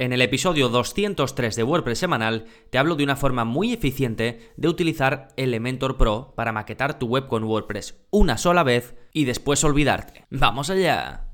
En el episodio 203 de WordPress semanal te hablo de una forma muy eficiente de utilizar Elementor Pro para maquetar tu web con WordPress una sola vez y después olvidarte. ¡Vamos allá!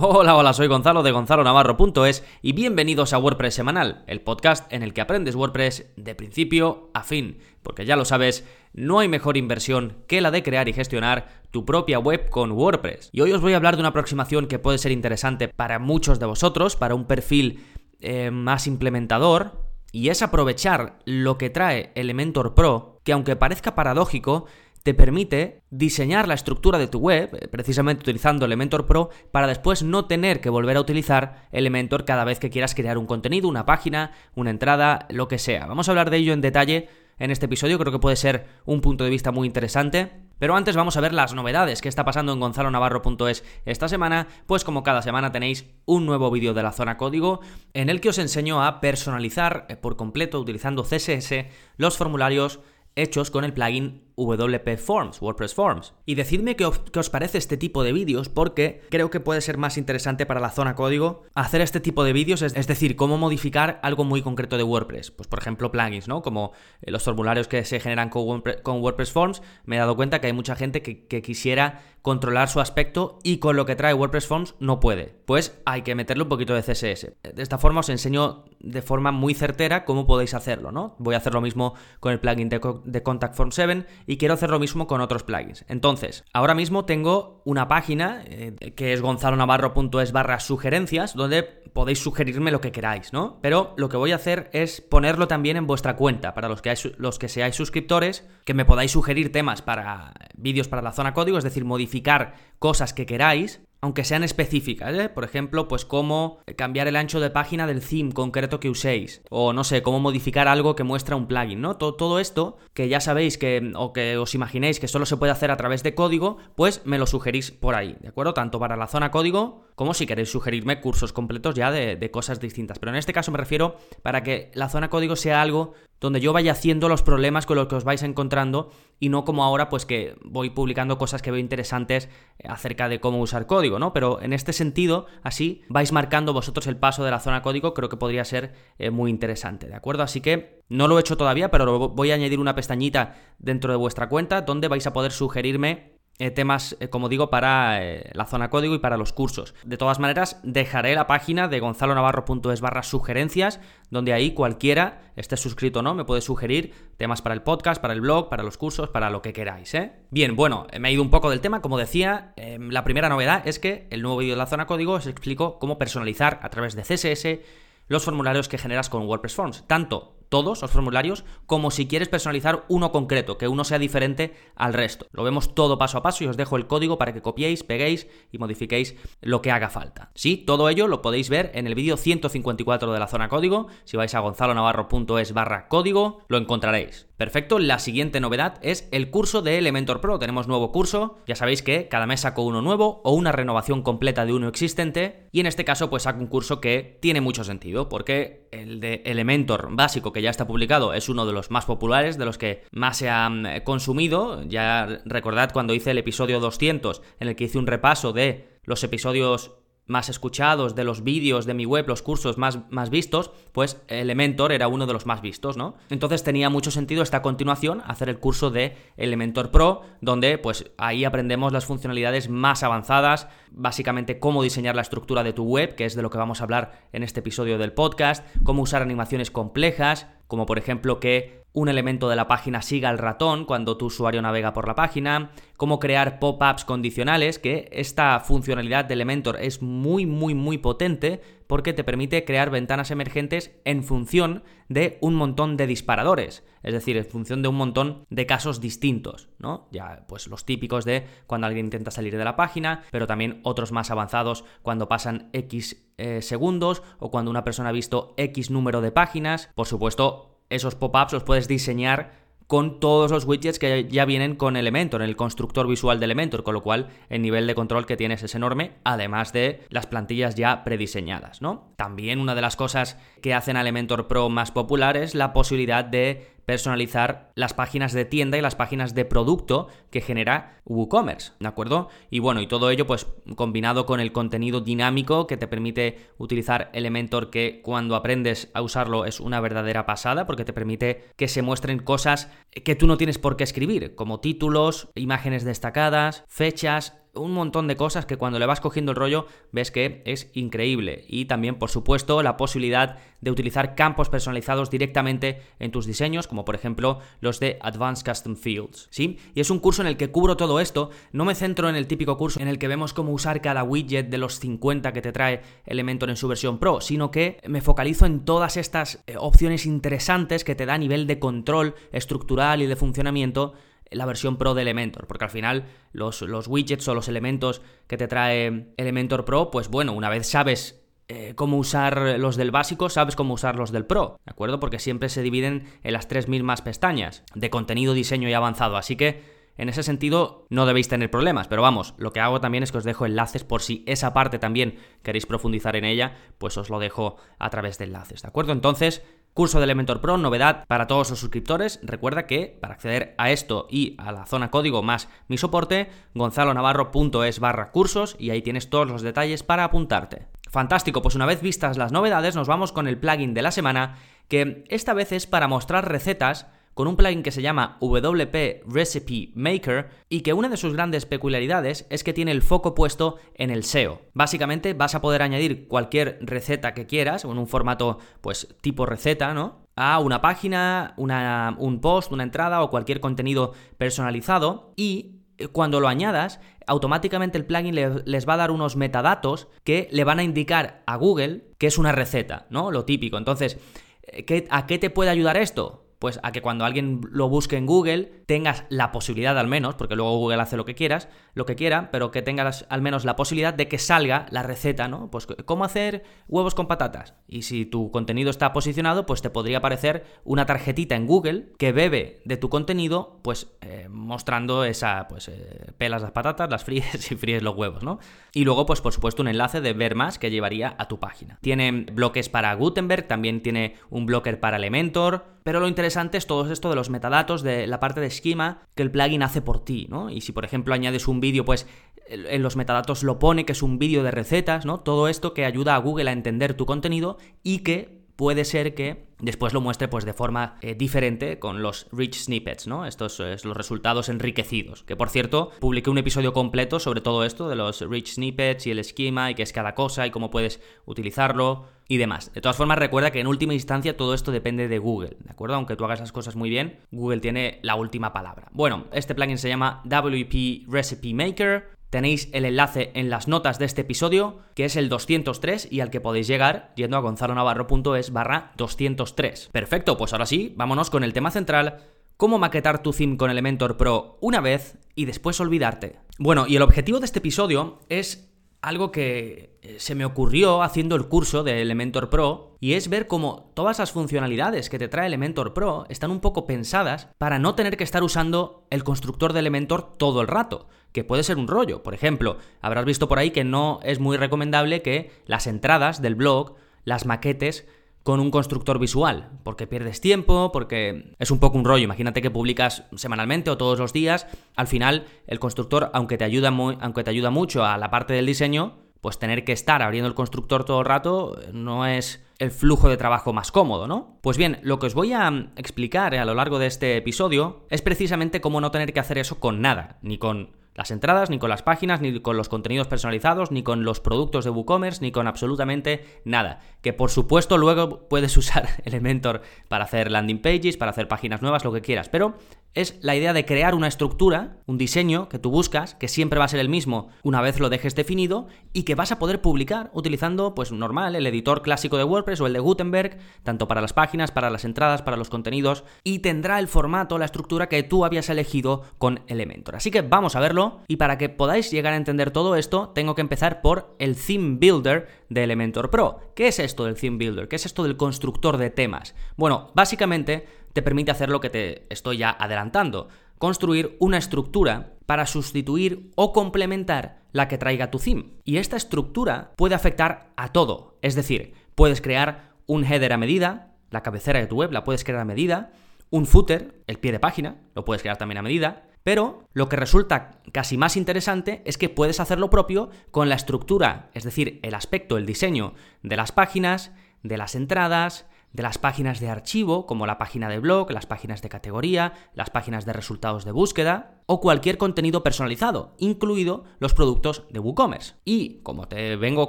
Hola, hola, soy Gonzalo de gonzalonavarro.es y bienvenidos a WordPress Semanal, el podcast en el que aprendes WordPress de principio a fin, porque ya lo sabes, no hay mejor inversión que la de crear y gestionar tu propia web con WordPress. Y hoy os voy a hablar de una aproximación que puede ser interesante para muchos de vosotros, para un perfil eh, más implementador, y es aprovechar lo que trae Elementor Pro, que aunque parezca paradójico, te permite diseñar la estructura de tu web, eh, precisamente utilizando Elementor Pro, para después no tener que volver a utilizar Elementor cada vez que quieras crear un contenido, una página, una entrada, lo que sea. Vamos a hablar de ello en detalle en este episodio, creo que puede ser un punto de vista muy interesante. Pero antes vamos a ver las novedades que está pasando en gonzalonavarro.es esta semana, pues como cada semana tenéis un nuevo vídeo de la zona código en el que os enseño a personalizar eh, por completo utilizando CSS los formularios hechos con el plugin WP Forms, WordPress Forms. Y decidme qué os, parece este tipo de vídeos porque creo que puede ser más interesante para la zona código hacer este tipo de vídeos, es, decir, cómo modificar algo muy concreto de WordPress. Pues por ejemplo plugins, ¿no? Como eh, los formularios que se generan con WordPress, Forms. Me he dado cuenta que hay mucha gente que, quisiera controlar su aspecto y con lo que trae WordPress Forms no puede. Pues hay que meterle un poquito de CSS. De esta forma os enseño de forma muy certera cómo podéis hacerlo, ¿no? Voy a hacer lo mismo con el plugin de, de Contact Form 7 y quiero hacer lo mismo con otros plugins. Entonces, ahora mismo tengo una página eh, que es gonzalonavarro.es barra sugerencias, donde podéis sugerirme lo que queráis, ¿no? Pero lo que voy a hacer es ponerlo también en vuestra cuenta, para los que, los que seáis suscriptores, que me podáis sugerir temas para vídeos para la zona código, es decir, modificar cosas que queráis, aunque sean específicas, ¿eh? Por ejemplo, pues cómo cambiar el ancho de página del theme concreto que uséis, o no sé, cómo modificar algo que muestra un plugin, ¿no? Todo, esto, que ya sabéis que, o que os imaginéis que solo se puede hacer a través de código, pues me lo sugerís por ahí, ¿de acuerdo? Tanto para la zona código, como si queréis sugerirme cursos completos ya de cosas distintas. Pero en este caso me refiero para que la zona código sea algo donde yo vaya haciendo los problemas con los que os vais encontrando y no como ahora pues que voy publicando cosas que veo interesantes acerca de cómo usar código, ¿no? Pero en este sentido, así vais marcando vosotros el paso de la zona código, creo que podría ser eh, muy interesante, ¿de acuerdo? Así que no lo he hecho todavía, pero voy a añadir una pestañita dentro de vuestra cuenta donde vais a poder sugerirme eh, temas, eh, como digo, para eh, la zona código y para los cursos. De todas maneras, dejaré la página de gonzalonavarro.es barra sugerencias, donde ahí cualquiera, esté suscrito o no, me puede sugerir temas para el podcast, para el blog, para los cursos, para lo que queráis. Bien, bueno, me he ido un poco del tema, como decía, em, la primera novedad es que el nuevo vídeo de la zona código os explico cómo personalizar a través de CSS los formularios que generas con WordPress Forms, tanto todos los formularios, como si quieres personalizar uno concreto, que uno sea diferente al resto. Lo vemos todo paso a paso y os dejo el código para que copiéis, peguéis y modifiquéis lo que haga falta. Sí, todo ello lo podéis ver en el vídeo 154 de la zona código. Si vais a gonzalonavarro.es barra código, lo encontraréis. Perfecto, la siguiente novedad es el curso de Elementor Pro. Tenemos nuevo curso, ya sabéis que cada mes saco uno nuevo o una renovación completa de uno existente y en este caso pues saco un curso que tiene mucho sentido porque el de Elementor básico que ya está publicado es uno de los más populares, de los que más se han eh, consumido. Ya recordad cuando hice el episodio 200 en el que hice un repaso de los episodios más escuchados, de los vídeos de mi web, los cursos más, más vistos, pues Elementor era uno de los más vistos, ¿no? Entonces tenía mucho sentido esta continuación, hacer el curso de Elementor Pro, donde pues ahí aprendemos las funcionalidades más avanzadas, básicamente cómo diseñar la estructura de tu web, que es de lo que vamos a hablar en este episodio del podcast, cómo usar animaciones complejas, como por ejemplo que un elemento de la página siga al ratón cuando tu usuario navega por la página, cómo crear pop-ups condicionales, que esta funcionalidad de Elementor es muy muy muy potente porque te permite crear ventanas emergentes en función de un montón de disparadores, es decir, en función de un montón de casos distintos, ¿no? Ya pues los típicos de cuando alguien intenta salir de la página, pero también otros más avanzados cuando pasan X eh, segundos o cuando una persona ha visto X número de páginas, por supuesto esos pop-ups los puedes diseñar con todos los widgets que ya vienen con Elementor, en el constructor visual de Elementor, con lo cual el nivel de control que tienes es enorme, además de las plantillas ya prediseñadas, ¿no? También una de las cosas que hacen a Elementor Pro más popular es la posibilidad de personalizar las páginas de tienda y las páginas de producto que genera WooCommerce, ¿de acuerdo? Y bueno, y todo ello pues combinado con el contenido dinámico que te permite utilizar Elementor que cuando aprendes a usarlo es una verdadera pasada porque te permite que se muestren cosas que tú no tienes por qué escribir, como títulos, imágenes destacadas, fechas, un montón de cosas que cuando le vas cogiendo el rollo ves que es increíble. Y también, por supuesto, la posibilidad de utilizar campos personalizados directamente en tus diseños, como por ejemplo los de Advanced Custom Fields. ¿sí? Y es un curso en el que cubro todo esto. No me centro en el típico curso en el que vemos cómo usar cada widget de los 50 que te trae Elementor en su versión Pro, sino que me focalizo en todas estas eh, opciones interesantes que te da a nivel de control estructural y de funcionamiento la versión Pro de Elementor, porque al final los, widgets o los elementos que te trae Elementor Pro, pues bueno, una vez sabes eh, cómo usar los del básico, sabes cómo usar los del Pro, ¿de acuerdo? Porque siempre se dividen en las tres mismas pestañas de contenido, diseño y avanzado, así que en ese sentido no debéis tener problemas, pero vamos, lo que hago también es que os dejo enlaces por si esa parte también queréis profundizar en ella, pues os lo dejo a través de enlaces, ¿de acuerdo? Entonces, Curso de Elementor Pro, novedad para todos los suscriptores. Recuerda que para acceder a esto y a la zona código más mi soporte, gonzalonavarro.es barra cursos y ahí tienes todos los detalles para apuntarte. Fantástico, pues una vez vistas las novedades nos vamos con el plugin de la semana que esta vez es para mostrar recetas con un plugin que se llama WP Recipe Maker y que una de sus grandes peculiaridades es que tiene el foco puesto en el SEO. Básicamente vas a poder añadir cualquier receta que quieras en un formato pues tipo receta, ¿no? a una página, un post, una entrada o cualquier contenido personalizado y eh, cuando lo añadas, automáticamente el plugin les va a dar unos metadatos que le van a indicar a Google que es una receta, ¿no? Lo típico. Entonces, eh, ¿a qué te puede ayudar esto? Pues a que cuando alguien lo busque en Google tengas la posibilidad al menos, porque luego Google hace lo que quieras, lo que quiera, pero que tengas al menos la posibilidad de que salga la receta, ¿no? Pues cómo hacer huevos con patatas. Y si tu contenido está posicionado, pues te podría aparecer una tarjetita en Google que bebe de tu contenido, pues eh, mostrando esa, pues eh, pelas las patatas, las fríes y fríes los huevos, ¿no? Y luego, pues por supuesto, un enlace de ver más que llevaría a tu página. Tiene bloques para Gutenberg, también tiene un blocker para Elementor, pero lo interesante es todo esto de los metadatos, de la parte de esquema que el plugin hace por ti, ¿no? Y si por ejemplo añades un vídeo, pues en los metadatos lo pone que es un vídeo de recetas, ¿no? Todo esto que ayuda a Google a entender tu contenido y que puede ser que después lo muestre pues de forma eh, diferente con los rich snippets, ¿no? Estos son los resultados enriquecidos. Que por cierto, publiqué un episodio completo sobre todo esto de los rich snippets y el esquema y qué es cada cosa y cómo puedes utilizarlo y demás. De todas formas, recuerda que en última instancia todo esto depende de Google, ¿de acuerdo? Aunque tú hagas las cosas muy bien, Google tiene la última palabra. Bueno, este plugin se llama WP Recipe Maker. Tenéis el enlace en las notas de este episodio, que es el 203 y al que podéis llegar yendo a gonzalonavarro.es barra 203. Perfecto, pues ahora sí, vámonos con el tema central, cómo maquetar tu theme con Elementor Pro una vez y después olvidarte. Bueno, y el objetivo de este episodio es algo que eh, se me ocurrió haciendo el curso de Elementor Pro y es ver cómo todas las funcionalidades que te trae Elementor Pro están un poco pensadas para no tener que estar usando el constructor de Elementor todo el rato, que puede ser un rollo. Por ejemplo, habrás visto por ahí que no es muy recomendable que las entradas del blog las maquetes con un constructor visual, porque pierdes tiempo, porque es un poco un rollo. Imagínate que publicas semanalmente o todos los días, al final el constructor, aunque te ayuda, aunque te ayuda mucho a la parte del diseño, pues tener que estar abriendo el constructor todo el rato no es el flujo de trabajo más cómodo, ¿no? Pues bien, lo que os voy a explicar a lo largo de este episodio es precisamente cómo no tener que hacer eso con nada, ni con las entradas, ni con las páginas, ni con los contenidos personalizados, ni con los productos de WooCommerce, ni con absolutamente nada. Que por supuesto luego puedes usar Elementor para hacer landing pages, para hacer páginas nuevas, lo que quieras, pero es la idea de crear una estructura, un diseño que tú buscas, que siempre va a ser el mismo una vez lo dejes definido y que vas a poder publicar utilizando, pues normal, el editor clásico de WordPress o el de Gutenberg, tanto para las páginas, para las entradas, para los contenidos, y tendrá el formato, la estructura que tú habías elegido con Elementor. Así que vamos a verlo y para que podáis llegar a entender todo esto, tengo que empezar por el Theme Builder de Elementor Pro. ¿Qué es esto del Theme Builder? ¿Qué es esto del constructor de temas? Bueno, básicamente te permite hacer lo que te estoy ya adelantando, construir una estructura para sustituir o complementar la que traiga tu theme. Y esta estructura puede afectar a todo, es decir, Puedes crear un header a medida, la cabecera de tu web la puedes crear a medida, un footer, el pie de página, lo puedes crear también a medida, pero lo que resulta casi más interesante es que puedes hacer lo propio con la estructura, es decir, el aspecto, el diseño de las páginas, de las entradas, de las páginas de archivo, como la página de blog, las páginas de categoría, las páginas de resultados de búsqueda, o cualquier contenido personalizado, incluido los productos de WooCommerce. Y, como te vengo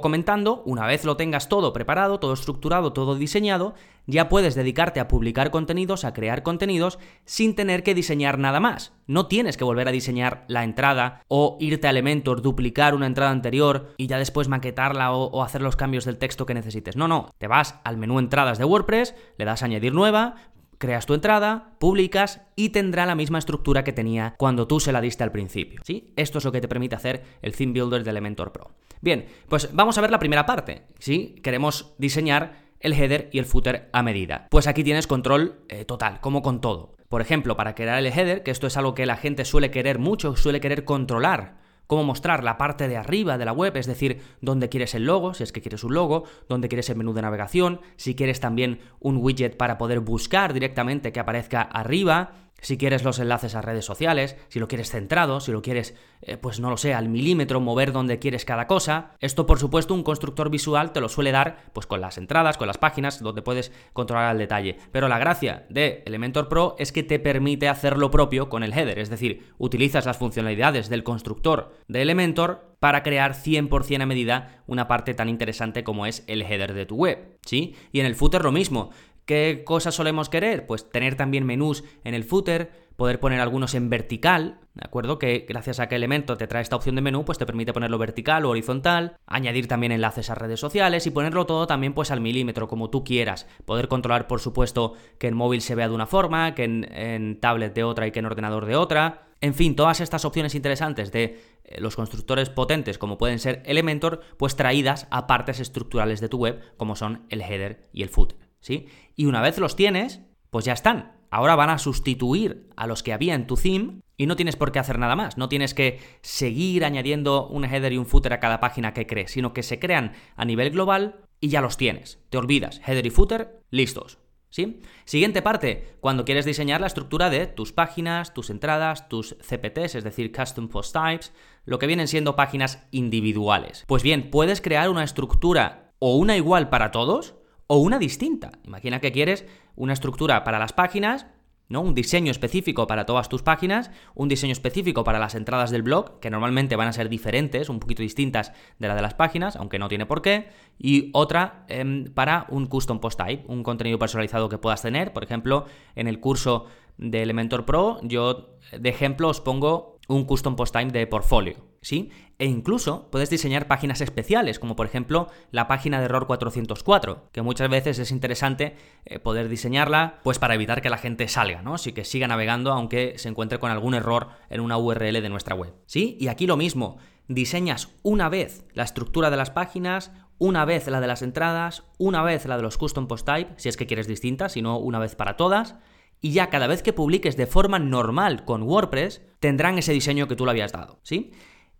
comentando, una vez lo tengas todo preparado, todo estructurado, todo diseñado, ya puedes dedicarte a publicar contenidos, a crear contenidos, sin tener que diseñar nada más. No tienes que volver a diseñar la entrada o irte a Elementor, duplicar una entrada anterior y ya después maquetarla o, o hacer los cambios del texto que necesites. No, no, te vas al menú entradas de WordPress, le das a añadir nueva, creas tu entrada, publicas y tendrá la misma estructura que tenía cuando tú se la diste al principio. ¿sí? Esto es lo que te permite hacer el Theme Builder de Elementor Pro. Bien, pues vamos a ver la primera parte. ¿sí? Queremos diseñar el header y el footer a medida. Pues aquí tienes control eh, total, como con todo. Por ejemplo, para crear el header, que esto es algo que la gente suele querer mucho, suele querer controlar cómo mostrar la parte de arriba de la web, es decir, dónde quieres el logo, si es que quieres un logo, dónde quieres el menú de navegación, si quieres también un widget para poder buscar directamente que aparezca arriba, si quieres los enlaces a redes sociales, si lo quieres centrado, si lo quieres, eh, pues no lo sé, al milímetro, mover donde quieres cada cosa. Esto, por supuesto, un constructor visual te lo suele dar, pues con las entradas, con las páginas, donde puedes controlar al detalle. Pero la gracia de Elementor Pro es que te permite hacer lo propio con el header, es decir, utilizas las funcionalidades del constructor de Elementor para crear 100% a medida una parte tan interesante como es el header de tu web, ¿sí? Y en el footer lo mismo. ¿Qué cosas solemos querer? Pues tener también menús en el footer, poder poner algunos en vertical, ¿de acuerdo? Que gracias a qué elemento te trae esta opción de menú, pues te permite ponerlo vertical o horizontal, añadir también enlaces a redes sociales y ponerlo todo también pues al milímetro, como tú quieras. Poder controlar, por supuesto, que en móvil se vea de una forma, que en, tablet de otra y que en ordenador de otra. En fin, todas estas opciones interesantes de eh, los constructores potentes como pueden ser Elementor, pues traídas a partes estructurales de tu web como son el header y el footer. ¿Sí? Y una vez los tienes, pues ya están. Ahora van a sustituir a los que había en tu theme y no tienes por qué hacer nada más. No tienes que seguir añadiendo un header y un footer a cada página que crees, sino que se crean a nivel global y ya los tienes. Te olvidas, header y footer, listos. ¿Sí? Siguiente parte, cuando quieres diseñar la estructura de tus páginas, tus entradas, tus CPTs, es decir, Custom Post Types, lo que vienen siendo páginas individuales. Pues bien, puedes crear una estructura o una igual para todos, o una distinta. Imagina que quieres una estructura para las páginas, ¿no? Un diseño específico para todas tus páginas, un diseño específico para las entradas del blog, que normalmente van a ser diferentes, un poquito distintas de la de las páginas, aunque no tiene por qué, y otra em, para un custom post type, un contenido personalizado que puedas tener. Por ejemplo, en el curso de Elementor Pro, yo de ejemplo os pongo un custom post time de portfolio, ¿sí? E incluso puedes diseñar páginas especiales, como por ejemplo la página de error 404, que muchas veces es interesante eh, poder diseñarla pues para evitar que la gente salga, ¿no? Así que siga navegando aunque se encuentre con algún error en una URL de nuestra web, ¿sí? Y aquí lo mismo, diseñas una vez la estructura de las páginas, una vez la de las entradas, una vez la de los custom post type, si es que quieres distintas, si no una vez para todas, y ya cada vez que publiques de forma normal con WordPress, tendrán ese diseño que tú le habías dado, ¿sí?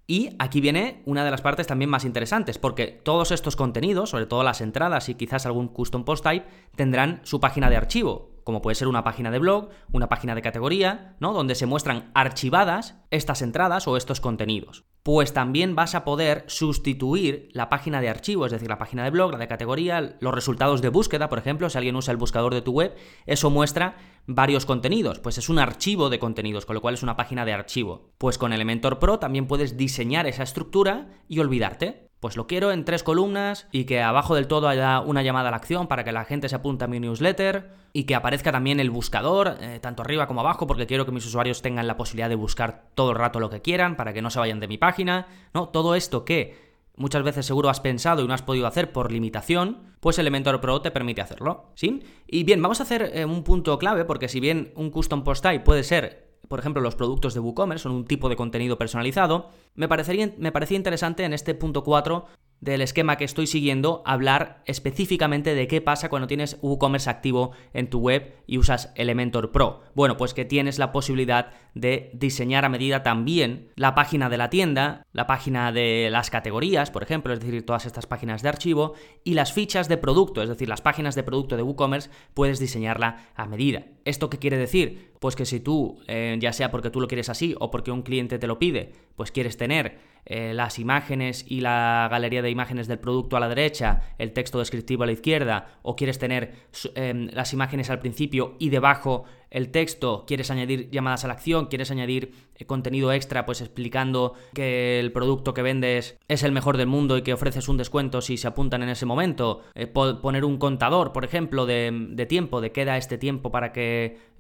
Y aquí viene una de las partes también más interesantes, porque todos estos contenidos, sobre todo las entradas y quizás algún custom post type, tendrán su página de archivo, como puede ser una página de blog, una página de categoría, ¿no? Donde se muestran archivadas estas entradas o estos contenidos. Pues también vas a poder sustituir la página de archivo, es decir, la página de blog, la de categoría, los resultados de búsqueda, por ejemplo, si alguien usa el buscador de tu web, eso muestra varios contenidos, pues es un archivo de contenidos, con lo cual es una página de archivo. Pues con Elementor Pro también puedes diseñar esa estructura y olvidarte. Pues lo quiero en tres columnas y que abajo del todo haya una llamada a la acción para que la gente se apunte a mi newsletter y que aparezca también el buscador, eh, tanto arriba como abajo, porque quiero que mis usuarios tengan la posibilidad de buscar todo el rato lo que quieran para que no se vayan de mi página, ¿no? Todo esto que muchas veces seguro has pensado y no has podido hacer por limitación, pues Elementor Pro te permite hacerlo, ¿sí? Y bien, vamos a hacer eh, un punto clave, porque si bien un custom post type puede ser por ejemplo, los productos de WooCommerce son un tipo de contenido personalizado, me, parecería, me parecía interesante en este punto 4 del esquema que estoy siguiendo hablar específicamente de qué pasa cuando tienes WooCommerce activo en tu web y usas Elementor Pro. Bueno, pues que tienes la posibilidad de diseñar a medida también la página de la tienda, la página de las categorías, por ejemplo, es decir, todas estas páginas de archivo y las fichas de producto, es decir, las páginas de producto de WooCommerce puedes diseñarla a medida. ¿Esto qué quiere decir? Pues que si tú, eh, ya sea porque tú lo quieres así o porque un cliente te lo pide, pues quieres tener eh, las imágenes y la galería de imágenes del producto a la derecha, el texto descriptivo a la izquierda, o quieres tener em, las imágenes al principio y debajo el texto, quieres añadir llamadas a la acción, quieres añadir contenido extra, pues explicando que el producto que vendes es el mejor del mundo y que ofreces un descuento si se apuntan en ese momento, eh, poner un contador, por ejemplo, de, tiempo, de queda este tiempo para que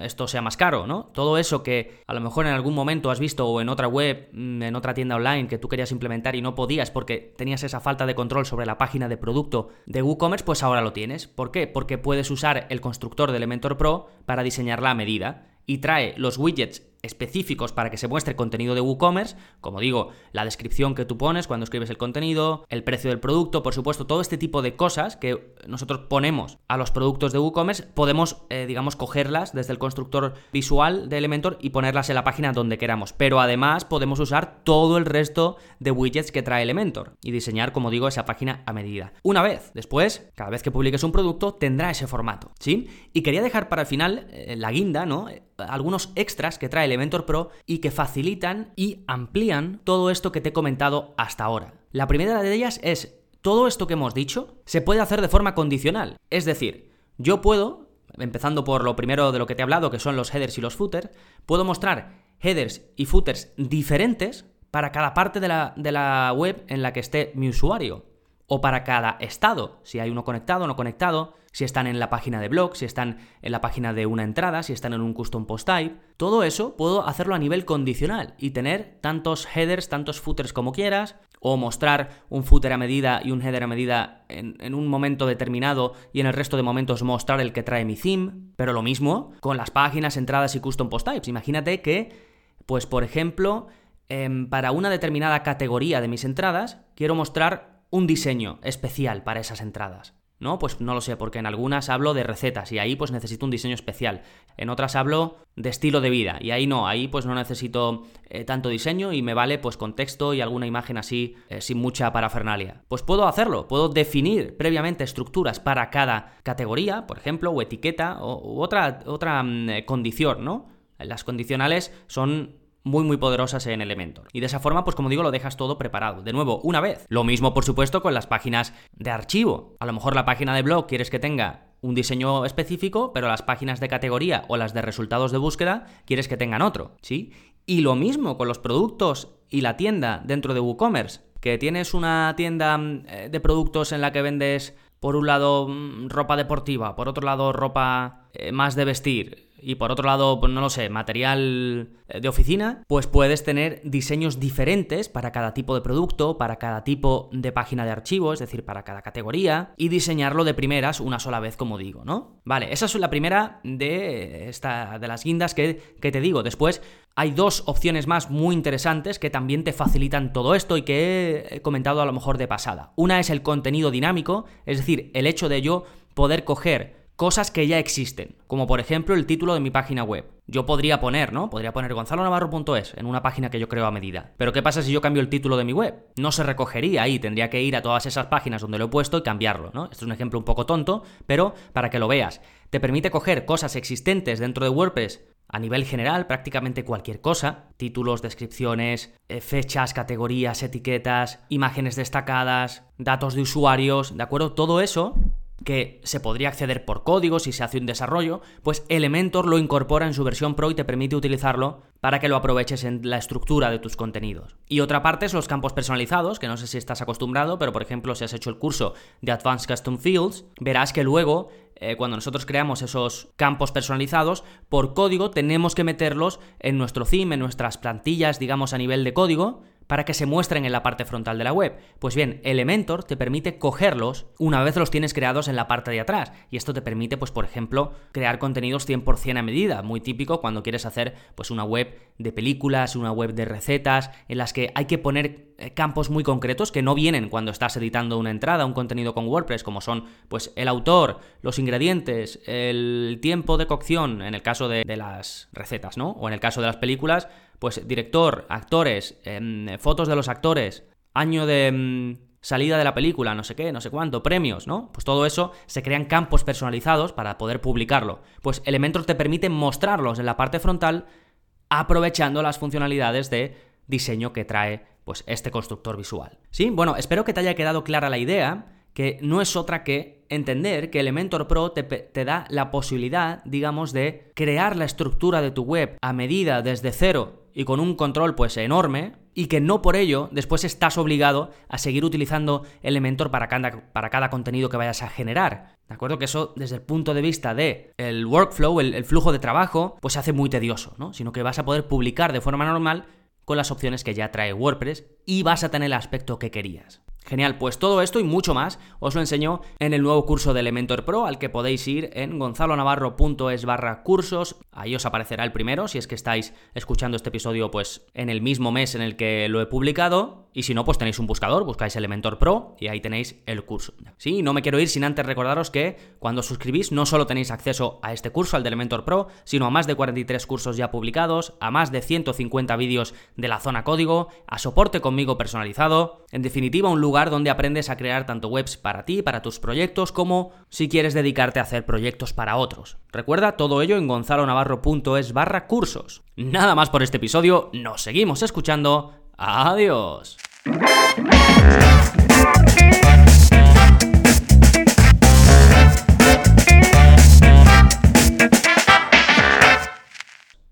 esto sea más caro, ¿no? Todo eso que a lo mejor en algún momento has visto o en otra web, mm, en otra tienda online que tú querías implementar y no podías porque tenías esa falta de control sobre la página de producto de WooCommerce, pues ahora lo tienes. ¿Por qué? Porque puedes usar el constructor de Elementor Pro para diseñarla a medida y trae los widgets específicos para que se muestre contenido de WooCommerce, como digo, la descripción que tú pones cuando escribes el contenido, el precio del producto, por supuesto, todo este tipo de cosas que nosotros ponemos a los productos de WooCommerce, podemos, eh, digamos, cogerlas desde el constructor visual de Elementor y ponerlas en la página donde queramos. Pero además podemos usar todo el resto de widgets que trae Elementor y diseñar, como digo, esa página a medida. Una vez, después, cada vez que publiques un producto, tendrá ese formato, ¿sí? Y quería dejar para el final eh, la guinda, ¿no? Algunos extras que trae Elementor Pro y que facilitan y amplían todo esto que te he comentado hasta ahora. La primera de ellas es, todo esto que hemos dicho se puede hacer de forma condicional. Es decir, yo puedo, empezando por lo primero de lo que te he hablado, que son los headers y los footers, puedo mostrar headers y footers diferentes para cada parte de la, de la web en la que esté mi usuario o para cada estado, si hay uno conectado o no conectado, si están en la página de blog, si están en la página de una entrada, si están en un custom post type. Todo eso puedo hacerlo a nivel condicional y tener tantos headers, tantos footers como quieras, o mostrar un footer a medida y un header a medida en, un momento determinado y en el resto de momentos mostrar el que trae mi theme. Pero lo mismo con las páginas, entradas y custom post types. Imagínate que, pues por ejemplo, em, para una determinada categoría de mis entradas, quiero mostrar un diseño especial para esas entradas. ¿No? Pues no lo sé, porque en algunas hablo de recetas y ahí pues necesito un diseño especial. En otras hablo de estilo de vida y ahí no, ahí pues no necesito eh, tanto diseño y me vale pues contexto y alguna imagen así eh, sin mucha parafernalia. Pues puedo hacerlo, puedo definir previamente estructuras para cada categoría, por ejemplo, o etiqueta o, u otra, otra mm, condición, ¿no? Las condicionales son muy muy poderosas en Elementor. Y de esa forma, pues como digo, lo dejas todo preparado. De nuevo, una vez. Lo mismo, por supuesto, con las páginas de archivo. A lo mejor la página de blog quieres que tenga un diseño específico, pero las páginas de categoría o las de resultados de búsqueda quieres que tengan otro, ¿sí? Y lo mismo con los productos y la tienda dentro de WooCommerce, que tienes una tienda mm, eh, de productos en la que vendes por un lado mm, ropa deportiva, por otro lado ropa eh, más de vestir, y por otro lado, pues no lo sé, material eh, de oficina, pues puedes tener diseños diferentes para cada tipo de producto, para cada tipo de página de archivo, es decir, para cada categoría, y diseñarlo de primeras una sola vez, como digo, ¿no? Vale, esa es la primera de, esta, de las guindas que, que te digo. Después hay dos opciones más muy interesantes que también te facilitan todo esto y que he comentado a lo mejor de pasada. Una es el contenido dinámico, es decir, el hecho de yo poder coger cosas que ya existen, como por ejemplo el título de mi página web. Yo podría poner, ¿no? Podría poner gonzalonavarro.es en una página que yo creo a medida. Pero ¿qué pasa si yo cambio el título de mi web? No se recogería ahí, tendría que ir a todas esas páginas donde lo he puesto y cambiarlo, ¿no? Esto es un ejemplo un poco tonto, pero para que lo veas. Te permite coger cosas existentes dentro de WordPress a nivel general, prácticamente cualquier cosa, títulos, descripciones, eh, fechas, categorías, etiquetas, imágenes destacadas, datos de usuarios, ¿de acuerdo? Todo eso que se podría acceder por código si se hace un desarrollo, pues Elementor lo incorpora en su versión Pro y te permite utilizarlo para que lo aproveches en la estructura de tus contenidos. Y otra parte es los campos personalizados, que no sé si estás acostumbrado, pero por ejemplo si has hecho el curso de Advanced Custom Fields, verás que luego eh, cuando nosotros creamos esos campos personalizados, por código tenemos que meterlos en nuestro theme, en nuestras plantillas, digamos, a nivel de código, para que se muestren en la parte frontal de la web. Pues bien, Elementor te permite cogerlos una vez los tienes creados en la parte de atrás. Y esto te permite, pues por ejemplo, crear contenidos 100% a medida. Muy típico cuando quieres hacer pues una web de películas, una web de recetas, en las que hay que poner eh, campos muy concretos que no vienen cuando estás editando una entrada, un contenido con WordPress, como son pues el autor, los ingredientes, el tiempo de cocción, en el caso de, de las recetas, ¿no? O en el caso de las películas, pues director, actores, em, fotos de los actores, año de em, salida de la película, no sé qué, no sé cuánto, premios, ¿no? Pues todo eso se crean campos personalizados para poder publicarlo. Pues Elementor te permite mostrarlos en la parte frontal aprovechando las funcionalidades de diseño que trae pues este constructor visual. Sí, bueno, espero que te haya quedado clara la idea, que no es otra que entender que Elementor Pro te, te, da la posibilidad, digamos, de crear la estructura de tu web a medida desde cero y con un control pues enorme y que no por ello después estás obligado a seguir utilizando Elementor para cada, para cada contenido que vayas a generar. ¿De acuerdo? Que eso desde el punto de vista de el workflow, el, el flujo de trabajo, pues se hace muy tedioso, ¿no? Sino que vas a poder publicar de forma normal con las opciones que ya trae WordPress y vas a tener el aspecto que querías. Genial, pues todo esto y mucho más os lo enseño en el nuevo curso de Elementor Pro al que podéis ir en gonzalonavarro.es barra cursos. Ahí os aparecerá el primero si es que estáis escuchando este episodio pues en el mismo mes en el que lo he publicado. Y si no, pues tenéis un buscador, buscáis Elementor Pro y ahí tenéis el curso. Sí, no me quiero ir sin antes recordaros que cuando suscribís no solo tenéis acceso a este curso, al de Elementor Pro, sino a más de 43 cursos ya publicados, a más de 150 vídeos de la zona código, a soporte conmigo personalizado, en definitiva un lugar lugar donde aprendes a crear tanto webs para ti, para tus proyectos, como si quieres dedicarte a hacer proyectos para otros. Recuerda todo ello en gonzalonavarro.es barra cursos. Nada más por este episodio, nos seguimos escuchando. Adiós.